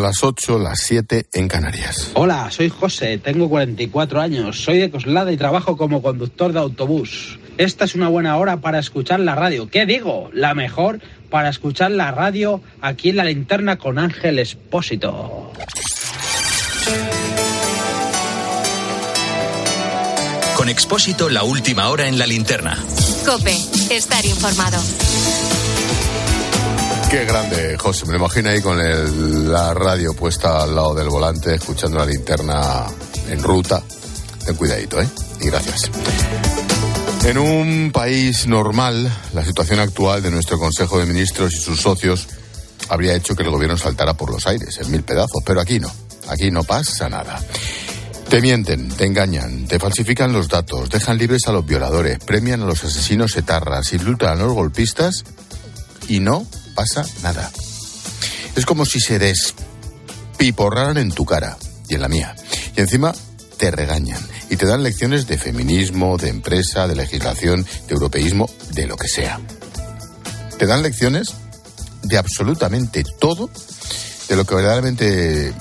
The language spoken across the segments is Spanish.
Son las 8, las 7 en Canarias. Hola, soy José, tengo 44 años, soy de Coslada y trabajo como conductor de autobús. Esta es una buena hora para escuchar la radio. ¿Qué digo? La mejor para escuchar la radio aquí en la linterna con Ángel Espósito. Con Expósito, la última hora en la linterna. Cope, estar informado. Qué grande, José. Me imagino ahí con el- la radio puesta al lado del volante, escuchando la linterna en ruta. Ten cuidadito, ¿eh? Y gracias. En un país normal, la situación actual de nuestro Consejo de Ministros y sus socios habría hecho que el gobierno saltara por los aires en mil pedazos, pero aquí no. Aquí no pasa nada. Te mienten, te engañan, te falsifican los datos, dejan libres a los violadores, premian a los asesinos etarras, indultan a los golpistas y no pasa nada. Es como si se despiporraran en tu cara y en la mía. Y encima te regañan y te dan lecciones de feminismo, de empresa, de legislación, de europeísmo, de lo que sea. Te dan lecciones de absolutamente todo, de lo que verdaderamente, de-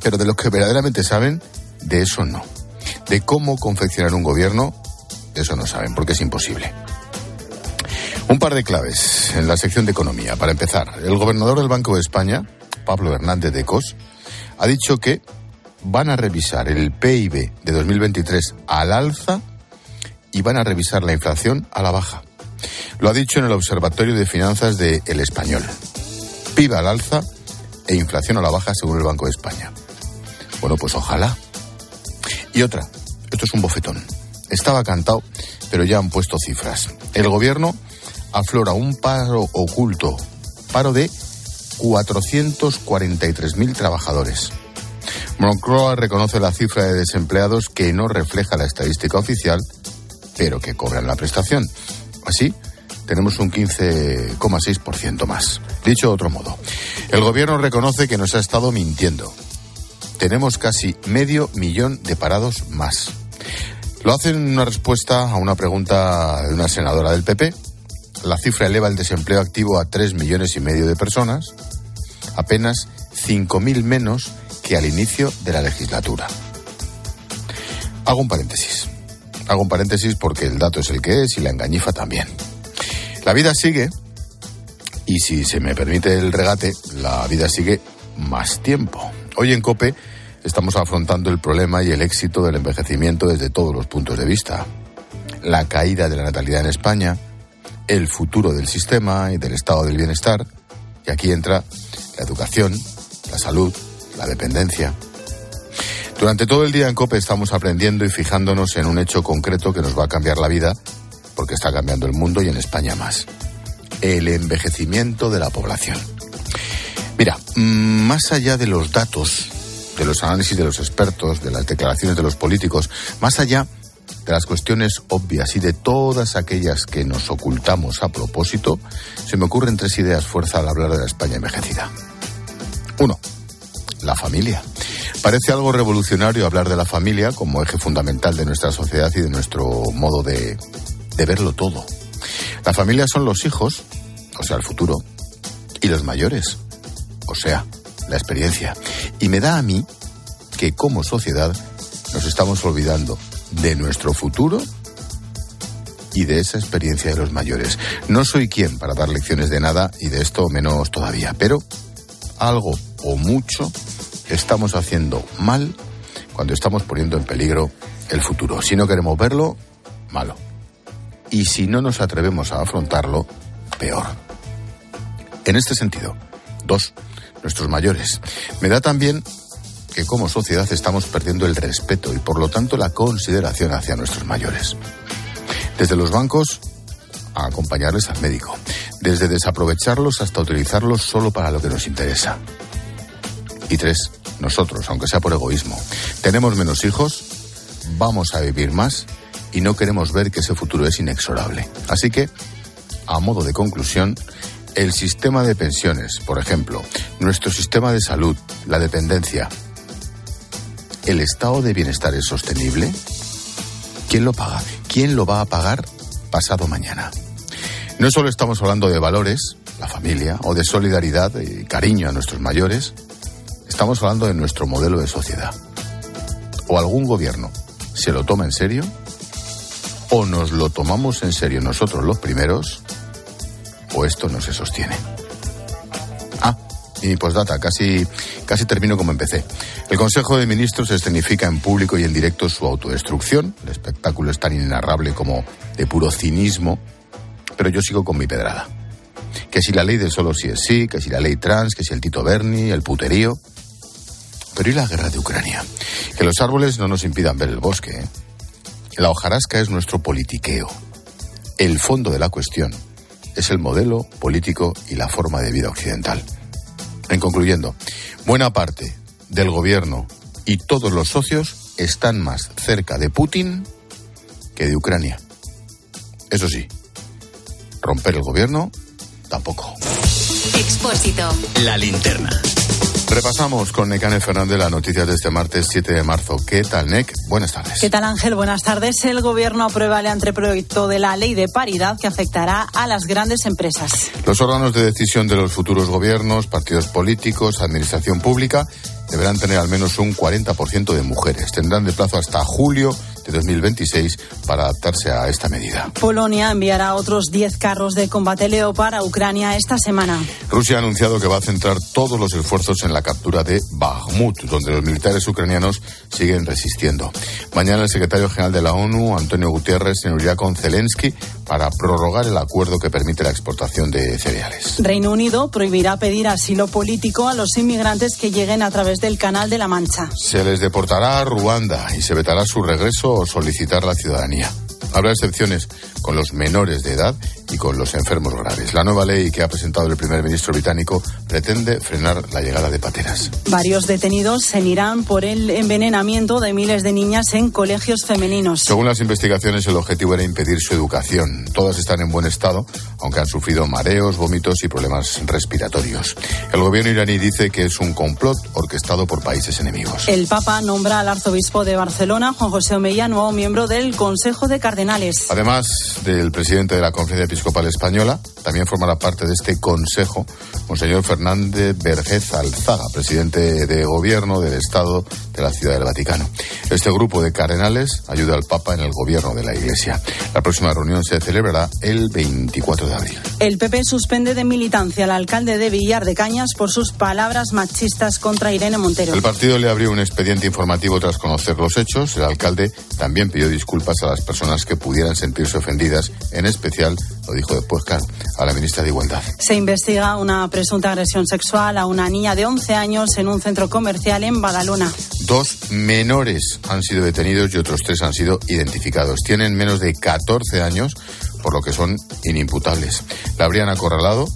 pero de lo que verdaderamente saben, de eso no. De cómo confeccionar un gobierno, de eso no saben, porque es imposible. Un par de claves en la sección de economía. Para empezar, el gobernador del Banco de España, Pablo Hernández de Cos, ha dicho que van a revisar el PIB de 2023 al alza y van a revisar la inflación a la baja. Lo ha dicho en el Observatorio de Finanzas de El Español. PIB al alza e inflación a la baja según el Banco de España. Bueno, pues ojalá. Y otra, esto es un bofetón. Estaba cantado, pero ya han puesto cifras. El gobierno aflora un paro oculto, paro de 443.000 trabajadores. Moncloa reconoce la cifra de desempleados que no refleja la estadística oficial, pero que cobran la prestación. Así, tenemos un 15,6% más. Dicho de otro modo, el gobierno reconoce que nos ha estado mintiendo. Tenemos casi medio millón de parados más. Lo hacen en una respuesta a una pregunta de una senadora del PP. La cifra eleva el desempleo activo a 3 millones y medio de personas, apenas 5.000 menos que al inicio de la legislatura. Hago un paréntesis. Hago un paréntesis porque el dato es el que es y la engañifa también. La vida sigue y si se me permite el regate, la vida sigue más tiempo. Hoy en COPE estamos afrontando el problema y el éxito del envejecimiento desde todos los puntos de vista. La caída de la natalidad en España, el futuro del sistema y del estado del bienestar, y aquí entra la educación, la salud, la dependencia. Durante todo el día en COPE estamos aprendiendo y fijándonos en un hecho concreto que nos va a cambiar la vida, porque está cambiando el mundo y en España más. El envejecimiento de la población. Mira, mm, más allá de los datos, de los análisis de los expertos, de las declaraciones de los políticos, más allá de las cuestiones obvias y de todas aquellas que nos ocultamos a propósito, se me ocurren tres ideas fuerza al hablar de la España envejecida. Uno, la familia. Parece algo revolucionario hablar de la familia como eje fundamental de nuestra sociedad y de nuestro modo de, de verlo todo. La familia son los hijos, o sea, el futuro, y los mayores, o sea, la experiencia. Y me da a mí que como sociedad nos estamos olvidando de nuestro futuro y de esa experiencia de los mayores. No soy quien para dar lecciones de nada y de esto menos todavía, pero algo o mucho estamos haciendo mal cuando estamos poniendo en peligro el futuro. Si no queremos verlo, malo. Y si no nos atrevemos a afrontarlo, peor. En este sentido, dos, nuestros mayores. Me da también que como sociedad estamos perdiendo el respeto y por lo tanto la consideración hacia nuestros mayores. Desde los bancos a acompañarles al médico, desde desaprovecharlos hasta utilizarlos solo para lo que nos interesa. Y tres, nosotros, aunque sea por egoísmo, tenemos menos hijos, vamos a vivir más y no queremos ver que ese futuro es inexorable. Así que, a modo de conclusión, el sistema de pensiones, por ejemplo, nuestro sistema de salud, la dependencia, ¿el estado de bienestar es sostenible? ¿Quién lo paga? ¿Quién lo va a pagar pasado mañana? No solo estamos hablando de valores, la familia, o de solidaridad y cariño a nuestros mayores, Estamos hablando de nuestro modelo de sociedad. O algún gobierno se lo toma en serio, o nos lo tomamos en serio nosotros los primeros, esto no se sostiene. Ah, y postdata, casi, casi termino como empecé. El Consejo de Ministros escenifica en público y en directo su autodestrucción. El espectáculo es tan inenarrable como de puro cinismo, pero yo sigo con mi pedrada. Que si la ley del solo sí es sí, que si la ley trans, que si el Tito Berni, el puterío. Pero ¿y la guerra de Ucrania? Que los árboles no nos impidan ver el bosque. ¿eh? La hojarasca es nuestro politiqueo. El fondo de la cuestión es el modelo político y la forma de vida occidental. En concluyendo, buena parte del gobierno y todos los socios están más cerca de Putin que de Ucrania. Eso sí, romper el gobierno tampoco. Expósito. La linterna. Repasamos con Necane Fernández las noticias de este martes 7 de marzo. ¿Qué tal, Nec? Buenas tardes. ¿Qué tal, Ángel? Buenas tardes. El Gobierno aprueba el anteproyecto de la ley de paridad que afectará a las grandes empresas. Los órganos de decisión de los futuros gobiernos, partidos políticos, administración pública deberán tener al menos un 40% de mujeres. Tendrán de plazo hasta julio de 2026 para adaptarse a esta medida. Polonia enviará otros 10 carros de combate Leopard a Ucrania esta semana. Rusia ha anunciado que va a centrar todos los esfuerzos en la captura de Bakhmut, donde los militares ucranianos siguen resistiendo. Mañana el secretario general de la ONU, Antonio Gutiérrez, se unirá con Zelensky para prorrogar el acuerdo que permite la exportación de cereales. Reino Unido prohibirá pedir asilo político a los inmigrantes que lleguen a través del Canal de la Mancha. Se les deportará a Ruanda y se vetará su regreso o solicitar la ciudadanía. Habrá excepciones con los menores de edad y con los enfermos graves. La nueva ley que ha presentado el primer ministro británico pretende frenar la llegada de pateras. Varios detenidos se irán por el envenenamiento de miles de niñas en colegios femeninos. Según las investigaciones, el objetivo era impedir su educación. Todas están en buen estado, aunque han sufrido mareos, vómitos y problemas respiratorios. El gobierno iraní dice que es un complot orquestado por países enemigos. El Papa nombra al arzobispo de Barcelona, Juan José Omeya, nuevo miembro del Consejo de Cardenales. Además del presidente de la Conferencia Episcopal Española, también formará parte de este consejo Monseñor Fernández Vergez Alzaga, presidente de gobierno del Estado de la Ciudad del Vaticano. Este grupo de cardenales ayuda al Papa en el gobierno de la Iglesia. La próxima reunión se celebrará el 24 de abril. El PP suspende de militancia al alcalde de Villar de Cañas por sus palabras machistas contra Irene Montero. El partido le abrió un expediente informativo tras conocer los hechos. El alcalde también pidió disculpas a las personas que pudieran sentirse ofendidas, en especial, lo dijo después, claro, a la ministra de Igualdad. Se investiga una presunta agresión sexual a una niña de 11 años en un centro comercial en Badalona. Dos menores han sido detenidos y otros tres han sido identificados. Tienen menos de 14 años, por lo que son inimputables. La habrían acorralado,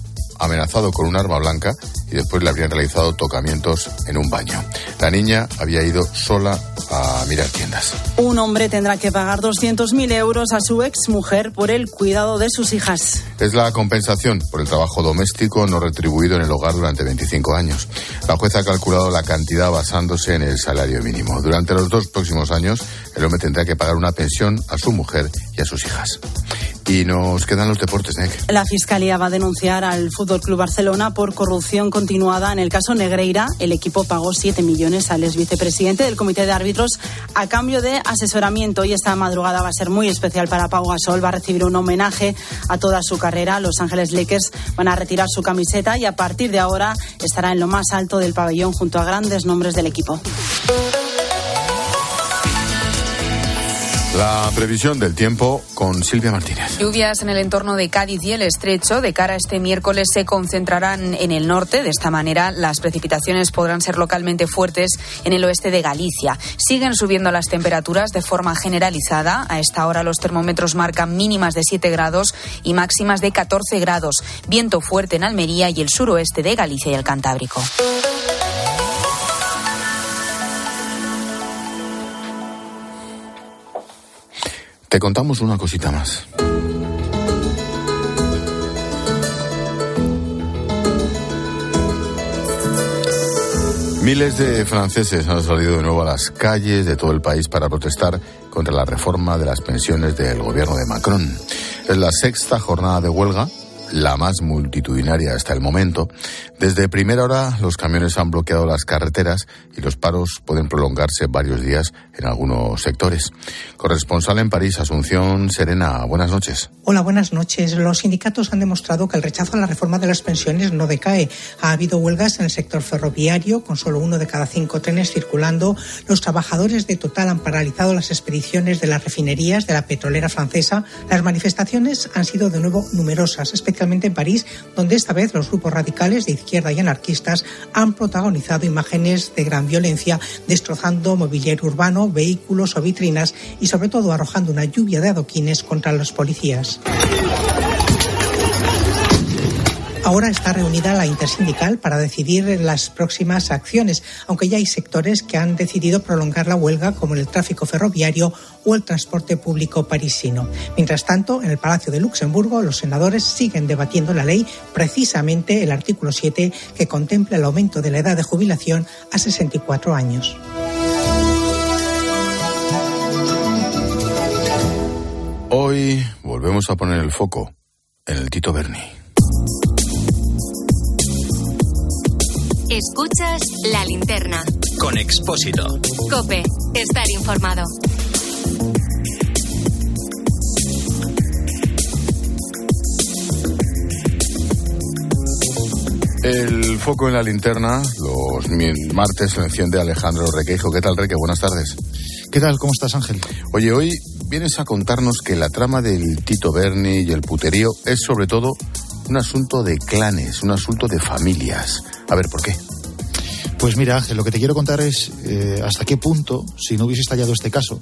amenazado con un arma blanca y después le habrían realizado tocamientos en un baño. La niña había ido sola a mirar tiendas. Un hombre tendrá que pagar 200.000 euros a su exmujer por el cuidado de sus hijas. Es la compensación por el trabajo doméstico no retribuido en el hogar durante 25 años. La jueza ha calculado la cantidad basándose en el salario mínimo. Durante los dos próximos años, el hombre tendrá que pagar una pensión a su mujer y a sus hijas. Y nos quedan los deportes, Nick. La Fiscalía va a denunciar al Fútbol Club Barcelona por corrupción continuada. En el caso Negreira, el equipo pagó 7 millones al ex vicepresidente del Comité de Árbitros a cambio de asesoramiento. Y esta madrugada va a ser muy especial para Pau Gasol. Va a recibir un homenaje a toda su carrera. Los Ángeles Lakers van a retirar su camiseta y a partir de ahora estará en lo más alto del pabellón junto a grandes nombres del equipo. La previsión del tiempo con Silvia Martínez. Lluvias en el entorno de Cádiz y el estrecho de cara a este miércoles se concentrarán en el norte. De esta manera, las precipitaciones podrán ser localmente fuertes en el oeste de Galicia. Siguen subiendo las temperaturas de forma generalizada. A esta hora los termómetros marcan mínimas de 7 grados y máximas de 14 grados. Viento fuerte en Almería y el suroeste de Galicia y el Cantábrico. Te contamos una cosita más. Miles de franceses han salido de nuevo a las calles de todo el país para protestar contra la reforma de las pensiones del gobierno de Macron. Es la sexta jornada de huelga la más multitudinaria hasta el momento, desde primera hora los camiones han bloqueado las carreteras y los paros pueden prolongarse varios días en algunos sectores. Corresponsal en París, Asunción Serena, buenas noches. Hola, buenas noches. Los sindicatos han demostrado que el rechazo a la reforma de las pensiones no decae. Ha habido huelgas en el sector ferroviario, con solo uno de cada cinco trenes circulando. Los trabajadores de Total han paralizado las expediciones de las refinerías de la petrolera francesa. Las manifestaciones han sido de nuevo numerosas, en París, donde esta vez los grupos radicales de izquierda y anarquistas han protagonizado imágenes de gran violencia, destrozando mobiliario urbano, vehículos o vitrinas y sobre todo arrojando una lluvia de adoquines contra los policías. Ahora está reunida la intersindical para decidir las próximas acciones, aunque ya hay sectores que han decidido prolongar la huelga, como el tráfico ferroviario o el transporte público parisino. Mientras tanto, en el Palacio de Luxemburgo, los senadores siguen debatiendo la ley, precisamente el artículo 7, que contempla el aumento de la edad de jubilación a 64 años. Hoy volvemos a poner el foco en el Tito Berni. Escuchas la linterna. Con Expósito. Cope, estar informado. El foco en la linterna, los martes se enciende Alejandro Requeijo. ¿Qué tal, Reque? Buenas tardes. ¿Qué tal? ¿Cómo estás, Ángel? Oye, hoy vienes a contarnos que la trama del Tito Berni y el puterío es sobre todo un asunto de clanes, un asunto de familias. A ver, ¿por qué? Pues mira, Ángel, lo que te quiero contar es eh, hasta qué punto, si no hubiese estallado este caso,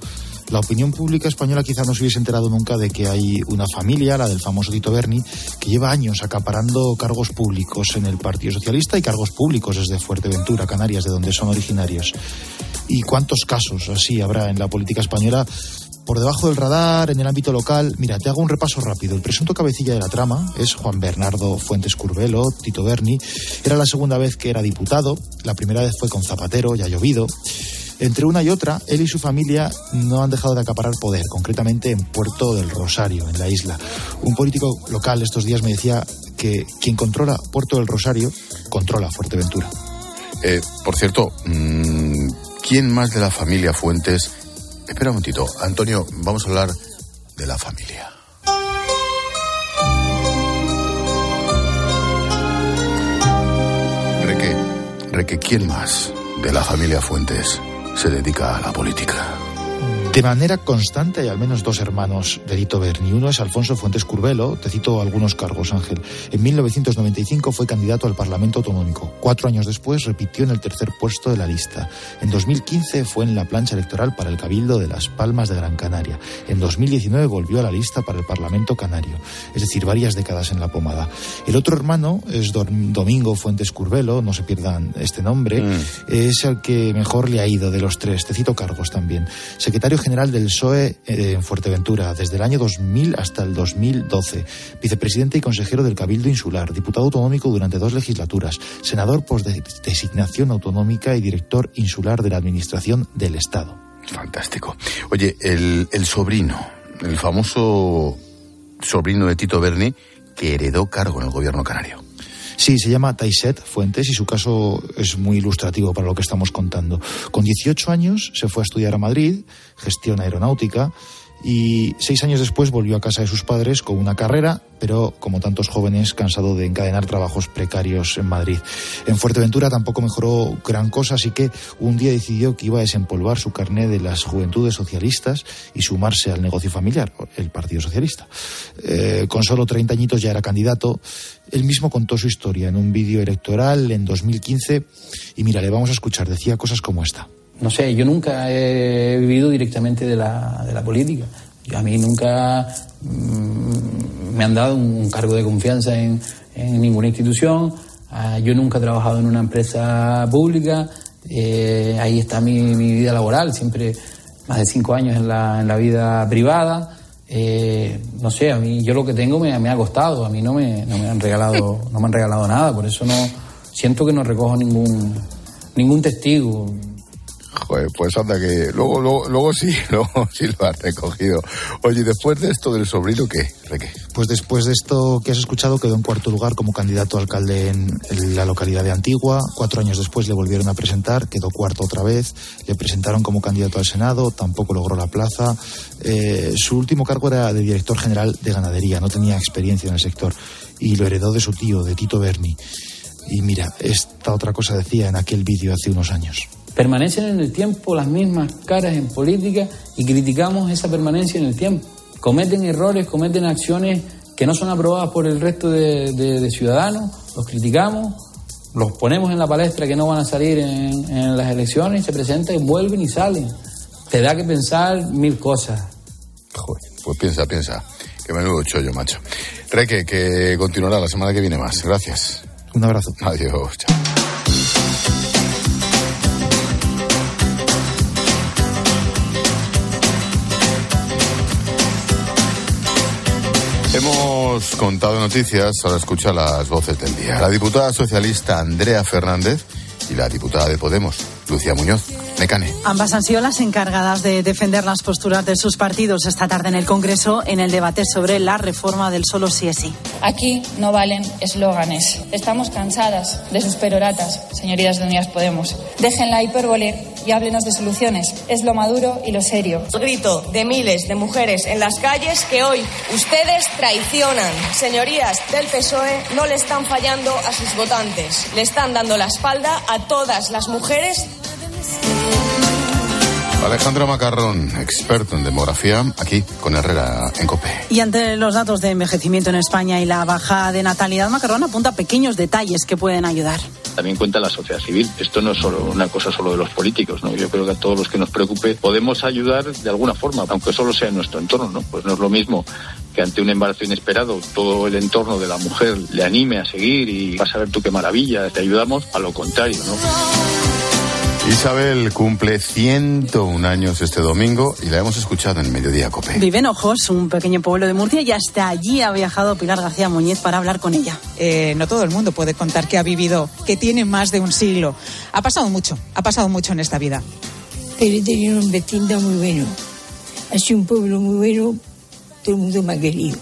la opinión pública española quizá no se hubiese enterado nunca de que hay una familia, la del famoso Tito Berni, que lleva años acaparando cargos públicos en el Partido Socialista y cargos públicos desde Fuerteventura, Canarias, de donde son originarios. ¿Y cuántos casos así habrá en la política española? Por debajo del radar, en el ámbito local. Mira, te hago un repaso rápido. El presunto cabecilla de la trama es Juan Bernardo Fuentes Curbelo, Tito Berni. Era la segunda vez que era diputado. La primera vez fue con Zapatero, ya llovido. Entre una y otra, él y su familia no han dejado de acaparar poder, concretamente en Puerto del Rosario, en la isla. Un político local estos días me decía que quien controla Puerto del Rosario controla Fuerteventura. Eh, por cierto, mmm, ¿quién más de la familia Fuentes Espera un momentito. Antonio, vamos a hablar de la familia. Reque, Reque, ¿quién más de la familia Fuentes se dedica a la política? De manera constante hay al menos dos hermanos de Dito Berni. Uno es Alfonso Fuentes Curbelo, te cito algunos cargos, Ángel. En 1995 fue candidato al Parlamento Autonómico. Cuatro años después repitió en el tercer puesto de la lista. En 2015 fue en la plancha electoral para el Cabildo de Las Palmas de Gran Canaria. En 2019 volvió a la lista para el Parlamento Canario. Es decir, varias décadas en la pomada. El otro hermano es Domingo Fuentes Curbelo, no se pierdan este nombre. Mm. Es el que mejor le ha ido de los tres. Te cito cargos también. Secretario general del PSOE eh, en Fuerteventura desde el año 2000 hasta el 2012, vicepresidente y consejero del Cabildo Insular, diputado autonómico durante dos legislaturas, senador por designación autonómica y director insular de la Administración del Estado. Fantástico. Oye, el, el sobrino, el famoso sobrino de Tito Berni, que heredó cargo en el gobierno canario. Sí, se llama Taiset Fuentes y su caso es muy ilustrativo para lo que estamos contando. Con 18 años se fue a estudiar a Madrid, gestión aeronáutica, y seis años después volvió a casa de sus padres con una carrera, pero como tantos jóvenes, cansado de encadenar trabajos precarios en Madrid. En Fuerteventura tampoco mejoró gran cosa, así que un día decidió que iba a desempolvar su carné de las juventudes socialistas y sumarse al negocio familiar, el Partido Socialista. Eh, con solo 30 añitos ya era candidato. Él mismo contó su historia en un vídeo electoral en 2015 y mira, le vamos a escuchar, decía cosas como esta no sé, yo nunca he vivido directamente de la, de la política. Yo, a mí nunca mm, me han dado un cargo de confianza en, en ninguna institución. Ah, yo nunca he trabajado en una empresa pública. Eh, ahí está mi, mi, vida laboral, siempre más de cinco años en la, en la vida privada. Eh, no sé, a mí yo lo que tengo me, me ha costado, a mí no me, no me han regalado, no me han regalado nada, por eso no siento que no recojo ningún ningún testigo. Joder, pues anda que luego, luego, luego sí, luego sí lo has recogido. Oye, después de esto del sobrino, ¿qué? qué? Pues después de esto que has escuchado, quedó en cuarto lugar como candidato a alcalde en, la localidad de Antigua. Cuatro años después le volvieron a presentar, quedó cuarto otra vez. Le presentaron como candidato al Senado, tampoco logró la plaza. Eh, su último cargo era de director general de ganadería, no tenía experiencia en el sector y lo heredó de su tío, de Tito Berni. Y mira, esta otra cosa decía en aquel vídeo hace unos años. Permanecen en el tiempo las mismas caras en política y criticamos esa permanencia en el tiempo. Cometen errores, cometen acciones que no son aprobadas por el resto de, ciudadanos, los criticamos, los ponemos en la palestra que no van a salir en, las elecciones, se presentan y vuelven y salen. Te da que pensar mil cosas. Joder, pues piensa, piensa. Que menudo chollo, macho. Reque, que continuará la semana que viene más. Gracias. Un abrazo. Adiós. Chao. Hemos contado noticias, ahora escucha las voces del día. La diputada socialista Andrea Fernández y la diputada de Podemos, Lucía Muñoz. Mecane. Ambas han sido las encargadas de defender las posturas de sus partidos esta tarde en el Congreso en el debate sobre la reforma del solo sí es sí. Aquí no valen eslóganes. Estamos cansadas de sus peroratas, señorías de Unidas Podemos. Dejen la hipérbole y háblenos de soluciones. Es lo maduro y lo serio. El grito de miles de mujeres en las calles que hoy ustedes traicionan. Señorías del PSOE no le están fallando a sus votantes. Le están dando la espalda a todas las mujeres Alejandro Macarrón, experto en demografía, aquí con Herrera en COPE. Y ante los datos de envejecimiento en España y la baja de natalidad, Macarrón apunta pequeños detalles que pueden ayudar. También cuenta la sociedad civil. Esto no es solo una cosa solo de los políticos, ¿no? Yo creo que a todos los que nos preocupe podemos ayudar de alguna forma, aunque solo sea en nuestro entorno, ¿no? Pues no es lo mismo que ante un embarazo inesperado todo el entorno de la mujer le anime a seguir y vas a ver tú qué maravilla, te ayudamos, a lo contrario, ¿no? Isabel cumple 101 años este domingo y la hemos escuchado en Mediodía Cope. Vive en Ojos, un pequeño pueblo de Murcia, y hasta allí ha viajado Pilar García Muñiz para hablar con ella. Eh, no todo el mundo puede contar que ha vivido, que tiene más de un siglo. Ha pasado mucho, ha pasado mucho en esta vida. Pero he tenido un vecino muy bueno. Ha sido un pueblo muy bueno, todo el mundo me ha querido,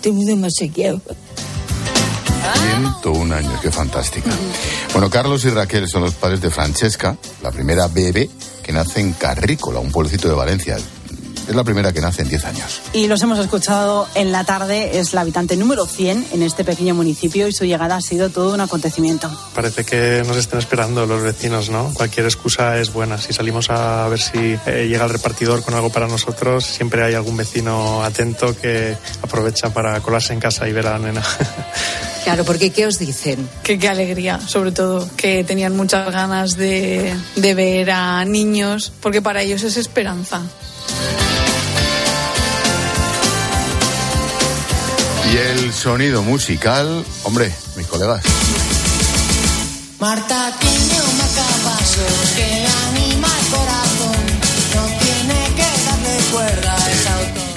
todo el mundo me ha sequeado. 101 años, qué fantástica. Bueno, Carlos y Raquel son los padres de Francesca, la primera bebé que nace en Carrícola, un pueblecito de Valencia. Es la primera que nace en 10 años. Y los hemos escuchado en la tarde. Es la habitante número 100 en este pequeño municipio y su llegada ha sido todo un acontecimiento. Parece que nos están esperando los vecinos, ¿no? Cualquier excusa es buena. Si salimos a ver si eh, llega el repartidor con algo para nosotros, siempre hay algún vecino atento que aprovecha para colarse en casa y ver a la nena. Claro, porque ¿qué os dicen? Que qué alegría, sobre todo, que tenían muchas ganas de, de ver a niños, porque para ellos es esperanza. Y el sonido musical, hombre, mis colegas. Marta tiene un marcapasos que anima el corazón, no tiene que darle cuerda.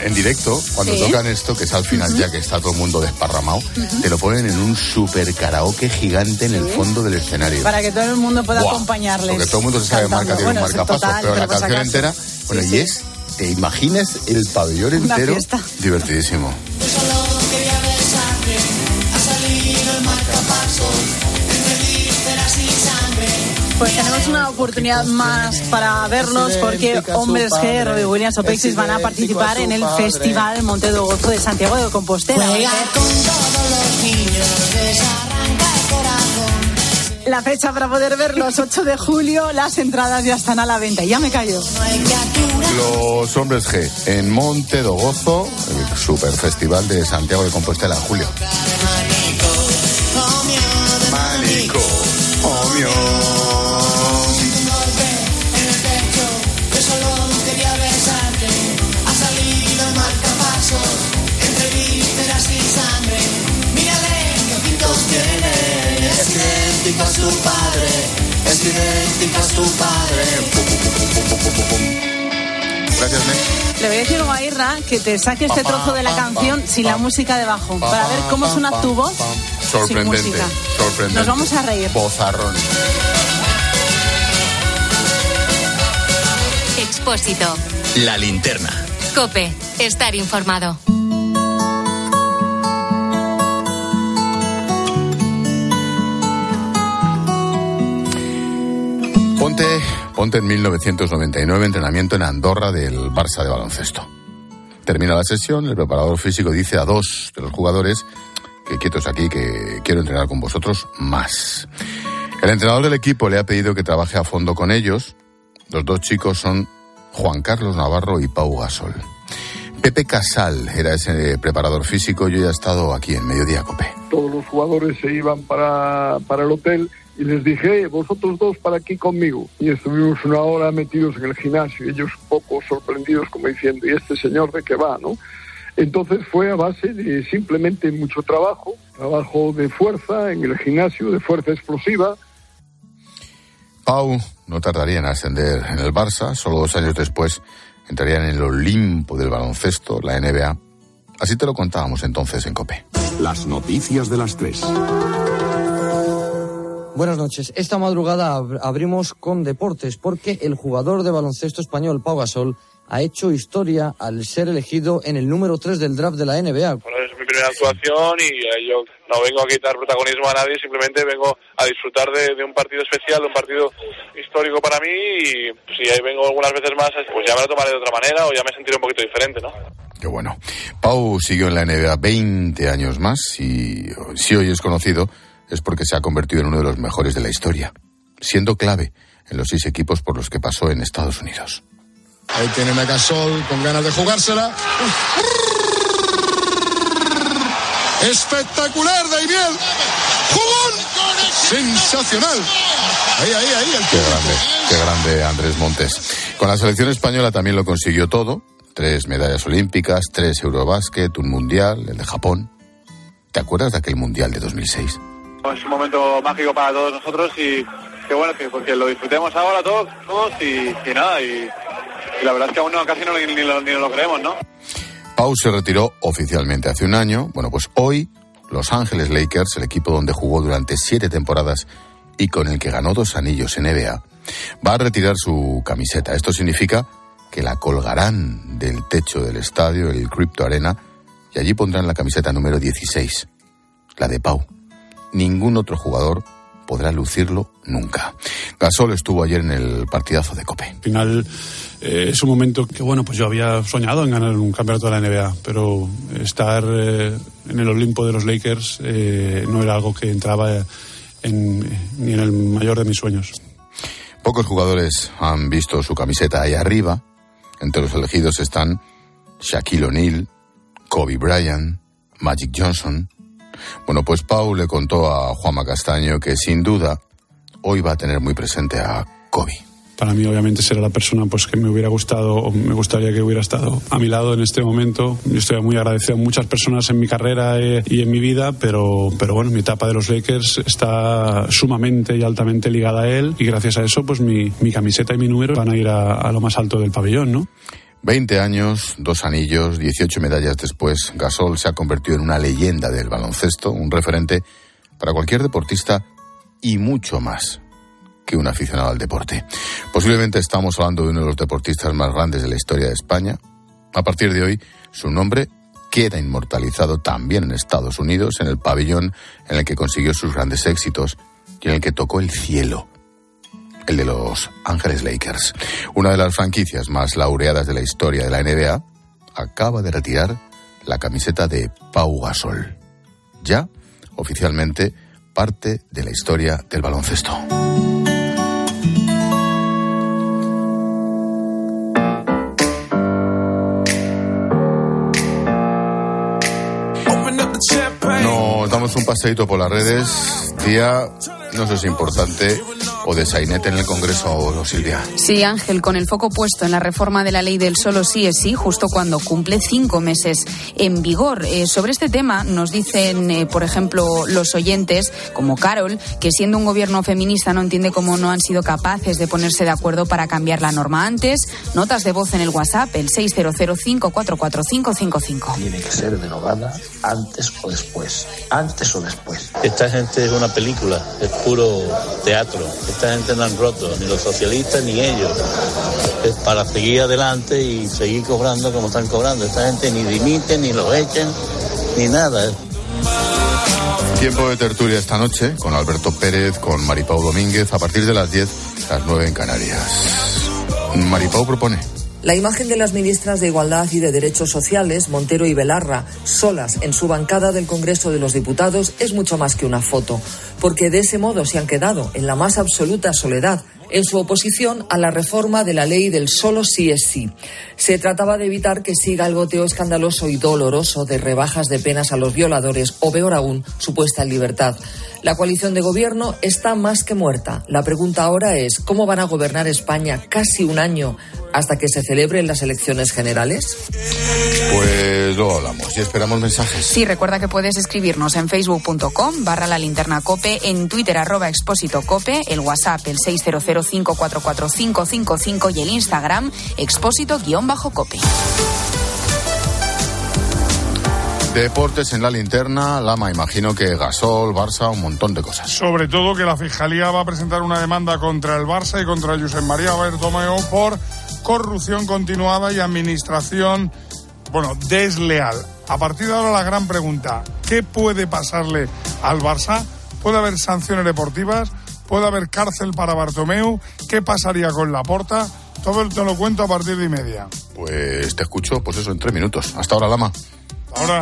En directo, cuando Sí. tocan esto, que es al final ya que está todo el mundo desparramado, te lo ponen en un super karaoke gigante en el fondo del escenario. Para que todo el mundo pueda Buah, acompañarles. Porque todo el mundo se sabe cantando. marca tiene un Bueno, marcapasos, total, pero la canción acaso. entera, bueno, Sí, y sí. es, te imaginas el pabellón Una entero fiesta. divertidísimo. Pues tenemos una oportunidad más para verlos porque Hombres G, Robbie Williams o Pexis van a participar en el Festival Monte de Gozo de Santiago de Compostela. Corazón. La fecha para poder verlos, 8 de julio, las entradas ya están a la venta. Ya me callo. Los Hombres G en Monte do Gozo, el super festival de Santiago de Compostela julio. Su padre, es a su padre. Gracias, Nick. Le voy a decir a Irra que te saque este trozo de la canción sin la música debajo para ver cómo suena tu voz sin Sorprendente, música. sorprendente. Nos vamos a reír. Bozarrón. Expósito. La linterna. Cope, estar informado. Ponte, ponte en 1999 entrenamiento en Andorra del Barça de baloncesto. Termina la sesión, el preparador físico dice a dos de los jugadores que quietos aquí, que quiero entrenar con vosotros más. El entrenador del equipo le ha pedido que trabaje a fondo con ellos. Los dos chicos son Juan Carlos Navarro y Pau Gasol. Pepe Casal era ese preparador físico, yo ya he estado aquí en Mediodía Cope. Todos los jugadores se iban para, para el hotel y les dije, "Eh, vosotros dos para aquí conmigo. Y estuvimos una hora metidos en el gimnasio, ellos un poco sorprendidos como diciendo, ¿y este señor de qué va? ¿no? Entonces fue a base de simplemente mucho trabajo, trabajo de fuerza en el gimnasio, de fuerza explosiva. Pau no tardaría en ascender en el Barça, solo dos años después entrarían en el Olimpo del baloncesto, la NBA. Así te lo contábamos entonces en Cope. Las noticias de las tres. Buenas noches. Esta madrugada ab- abrimos con deportes porque el jugador de baloncesto español Pau Gasol ha hecho historia al ser elegido en el número 3 del draft de la NBA. Bueno, es mi primera actuación y eh, yo no vengo a quitar protagonismo a nadie, simplemente vengo a disfrutar de, de un partido especial, de un partido histórico para mí y si ahí vengo algunas veces más, pues ya me lo tomaré de otra manera o ya me sentiré un poquito diferente, ¿no? Qué bueno. Pau siguió en la NBA 20 años más y si hoy es conocido es porque se ha convertido en uno de los mejores de la historia, siendo clave en los seis equipos por los que pasó en Estados Unidos. Ahí tiene a Gasol con ganas de jugársela. Espectacular, Daimiel. ¡Jugón! Sensacional. Ahí, ahí, ahí. El Qué grande, qué grande Andrés Montes. Con la selección española también lo consiguió todo. Tres medallas olímpicas, tres Eurobásquet, un mundial, el de Japón. ¿Te acuerdas de aquel mundial de 2006? Es un momento mágico para todos nosotros y qué bueno que porque lo disfrutemos ahora todos, todos y, y nada, y, la verdad es que aún no, casi no, ni lo, ni lo creemos, ¿no? Pau se retiró oficialmente hace un año. Bueno, pues hoy Los Ángeles Lakers, el equipo donde jugó durante siete temporadas y con el que ganó dos anillos en NBA, va a retirar su camiseta. Esto significa que la colgarán del techo del estadio, el Crypto Arena, y allí pondrán la camiseta número 16, la de Pau. Ningún otro jugador podrá lucirlo nunca. Gasol estuvo ayer en el partidazo de Cope. Al final eh, es un momento que, bueno, pues yo había soñado en ganar un campeonato de la NBA, pero estar eh, en el Olimpo de los Lakers eh, no era algo que entraba en- ni en el mayor de mis sueños. Pocos jugadores han visto su camiseta ahí arriba. Entre los elegidos están Shaquille O'Neal, Kobe Bryant, Magic Johnson. Bueno, pues Pau le contó a Juanma Castaño que sin duda hoy va a tener muy presente a Kobe. Para mí, obviamente, será la persona pues, que me hubiera gustado o me gustaría que hubiera estado a mi lado en este momento. Yo estoy muy agradecido a muchas personas en mi carrera eh, y en mi vida, pero, pero bueno, mi etapa de los Lakers está sumamente y altamente ligada a él y gracias a eso, pues mi, mi camiseta y mi número van a ir a, a lo más alto del pabellón, ¿no? 20 años, dos anillos, 18 medallas después, Gasol se ha convertido en una leyenda del baloncesto, un referente para cualquier deportista y mucho más que un aficionado al deporte. Posiblemente estamos hablando de uno de los deportistas más grandes de la historia de España. A partir de hoy, su nombre queda inmortalizado también en Estados Unidos, en el pabellón en el que consiguió sus grandes éxitos y en el que tocó el cielo el de los Ángeles Lakers. Una de las franquicias más laureadas de la historia de la NBA acaba de retirar la camiseta de Pau Gasol. Ya, oficialmente, parte de la historia del baloncesto. Nos damos un paseíto por las redes. No sé si importante, o de sainete en el Congreso, o Silvia. Sí, Ángel, con el foco puesto en la reforma de la ley del solo sí es sí, justo cuando cumple cinco meses en vigor. Eh, sobre este tema nos dicen, eh, por ejemplo, los oyentes, como Carol, que siendo un gobierno feminista no entiende cómo no han sido capaces de ponerse de acuerdo para cambiar la norma antes. Notas de voz en el WhatsApp, el 600544555. tiene que ser derogada antes o después. Antes o después. Esta gente es una película, es puro teatro, Esta gente no han roto, ni los socialistas ni ellos. Es para seguir adelante y seguir cobrando como están cobrando. Esta gente ni dimite, ni los echan, ni nada. Tiempo de tertulia esta noche con Alberto Pérez, con Maripau Domínguez, a partir de las 10, las 9 en Canarias. Maripau propone. La imagen de las ministras de Igualdad y de Derechos Sociales, Montero y Belarra, solas en su bancada del Congreso de los Diputados, es mucho más que una foto, porque de ese modo se han quedado en la más absoluta soledad en su oposición a la reforma de la ley del solo sí es sí. Se trataba de evitar que siga el goteo escandaloso y doloroso de rebajas de penas a los violadores o, peor aún, su puesta en libertad. La coalición de gobierno está más que muerta. La pregunta ahora es, ¿cómo van a gobernar España casi un año hasta que se celebren las elecciones generales? Pues luego hablamos y esperamos mensajes. Sí, recuerda que puedes escribirnos en facebook.com barra la linterna cope, en twitter arroba expósito cope, el whatsapp el 600544555 y el instagram expósito guion bajo cope. Deportes en la linterna, Lama, imagino que Gasol, Barça, un montón de cosas. Sobre todo que la Fiscalía va a presentar una demanda contra el Barça y contra Josep María Bertomeu por corrupción continuada y administración, bueno, desleal. A partir de ahora la gran pregunta, ¿qué puede pasarle al Barça? ¿Puede haber sanciones deportivas? ¿Puede haber cárcel para Bartomeu? ¿Qué pasaría con la porta? Todo te lo cuento a partir de y media. Pues te escucho, pues eso, en tres minutos. Hasta ahora, Lama. Ahora.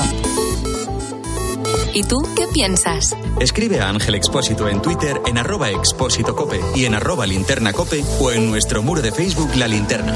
¿Y tú qué piensas? Escribe a Ángel Expósito en Twitter en arroba expósito cope y en arroba linterna cope o en nuestro muro de Facebook La Linterna.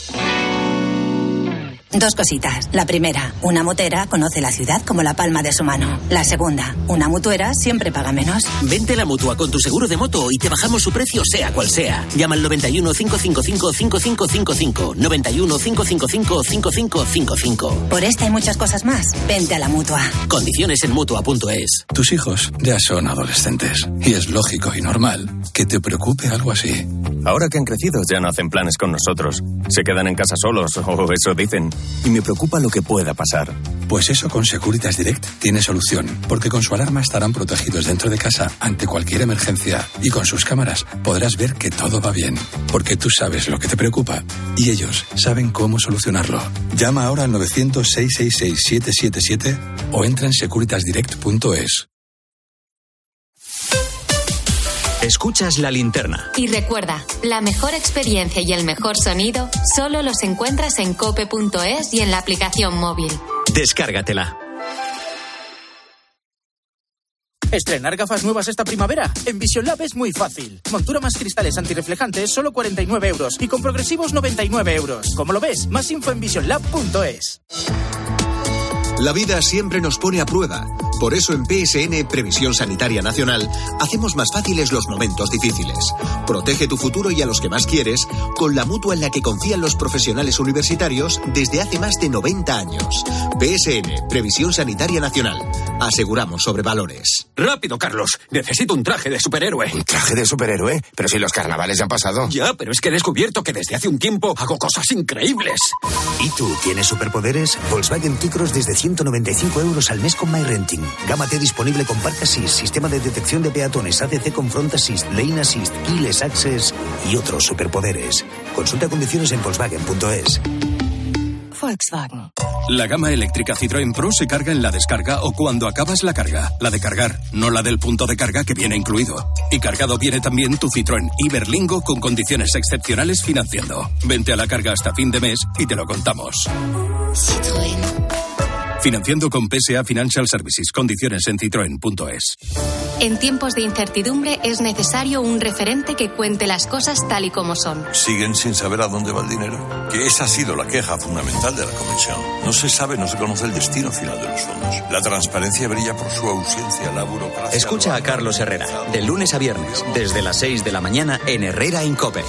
Dos cositas. La primera, una motera conoce la ciudad como la palma de su mano. La segunda, una mutuera siempre paga menos. Vente a la mutua con tu seguro de moto y te bajamos su precio sea cual sea. Llama al 91 555 5555. 91 555 5555. Por esta y muchas cosas más, vente a la mutua. Condiciones en mutua.es. Tus hijos ya son adolescentes y es lógico y normal que te preocupe algo así. Ahora que han crecido ya no hacen planes con nosotros. Se quedan en casa solos o eso dicen. Y me preocupa lo que pueda pasar. Pues eso con Securitas Direct tiene solución, porque con su alarma estarán protegidos dentro de casa ante cualquier emergencia y con sus cámaras podrás ver que todo va bien, porque tú sabes lo que te preocupa y ellos saben cómo solucionarlo. Llama ahora al 900-666-777 o entra en securitasdirect.es. Escuchas la linterna. Y recuerda, la mejor experiencia y el mejor sonido solo los encuentras en cope.es y en la aplicación móvil. Descárgatela. Estrenar gafas nuevas esta primavera. En Vision Lab es muy fácil. Montura más cristales antirreflejantes, solo 49 euros. Y con progresivos, 99 euros. Como lo ves, más info en visionlab.es. La vida siempre nos pone a prueba. Por eso en PSN Previsión Sanitaria Nacional hacemos más fáciles los momentos difíciles. Protege tu futuro y a los que más quieres con la mutua en la que confían los profesionales universitarios desde hace más de 90 años. PSN Previsión Sanitaria Nacional. Aseguramos sobre valores. Rápido, Carlos. Necesito un traje de superhéroe. ¿Un traje de superhéroe? Pero si los carnavales ya han pasado. Ya, pero es que he descubierto que desde hace un tiempo hago cosas increíbles. ¿Y tú tienes superpoderes? Volkswagen T-Cross desde 195 euros al mes con MyRenting. Gama T disponible con Park Assist, sistema de detección de peatones, ADC con Front Assist, Lane Assist, Keyless Access y otros superpoderes. Consulta condiciones en Volkswagen.es. Volkswagen. La gama eléctrica Citroën Pro se carga en la descarga o cuando acabas la carga. La de cargar, no la del punto de carga que viene incluido. Y cargado viene también tu Citroën Iberlingo con condiciones excepcionales financiando. Vente a la carga hasta fin de mes y te lo contamos. Citroën. Financiando con PSA Financial Services. Condiciones en citroen.es. En tiempos de incertidumbre es necesario un referente que cuente las cosas tal y como son. Siguen sin saber a dónde va el dinero. Que esa ha sido la queja fundamental de la Comisión. No se sabe, no se conoce el destino final de los fondos. La transparencia brilla por su ausencia. La burocracia. Escucha a Carlos Herrera, de lunes a viernes, desde las 6 de la mañana en Herrera Incope.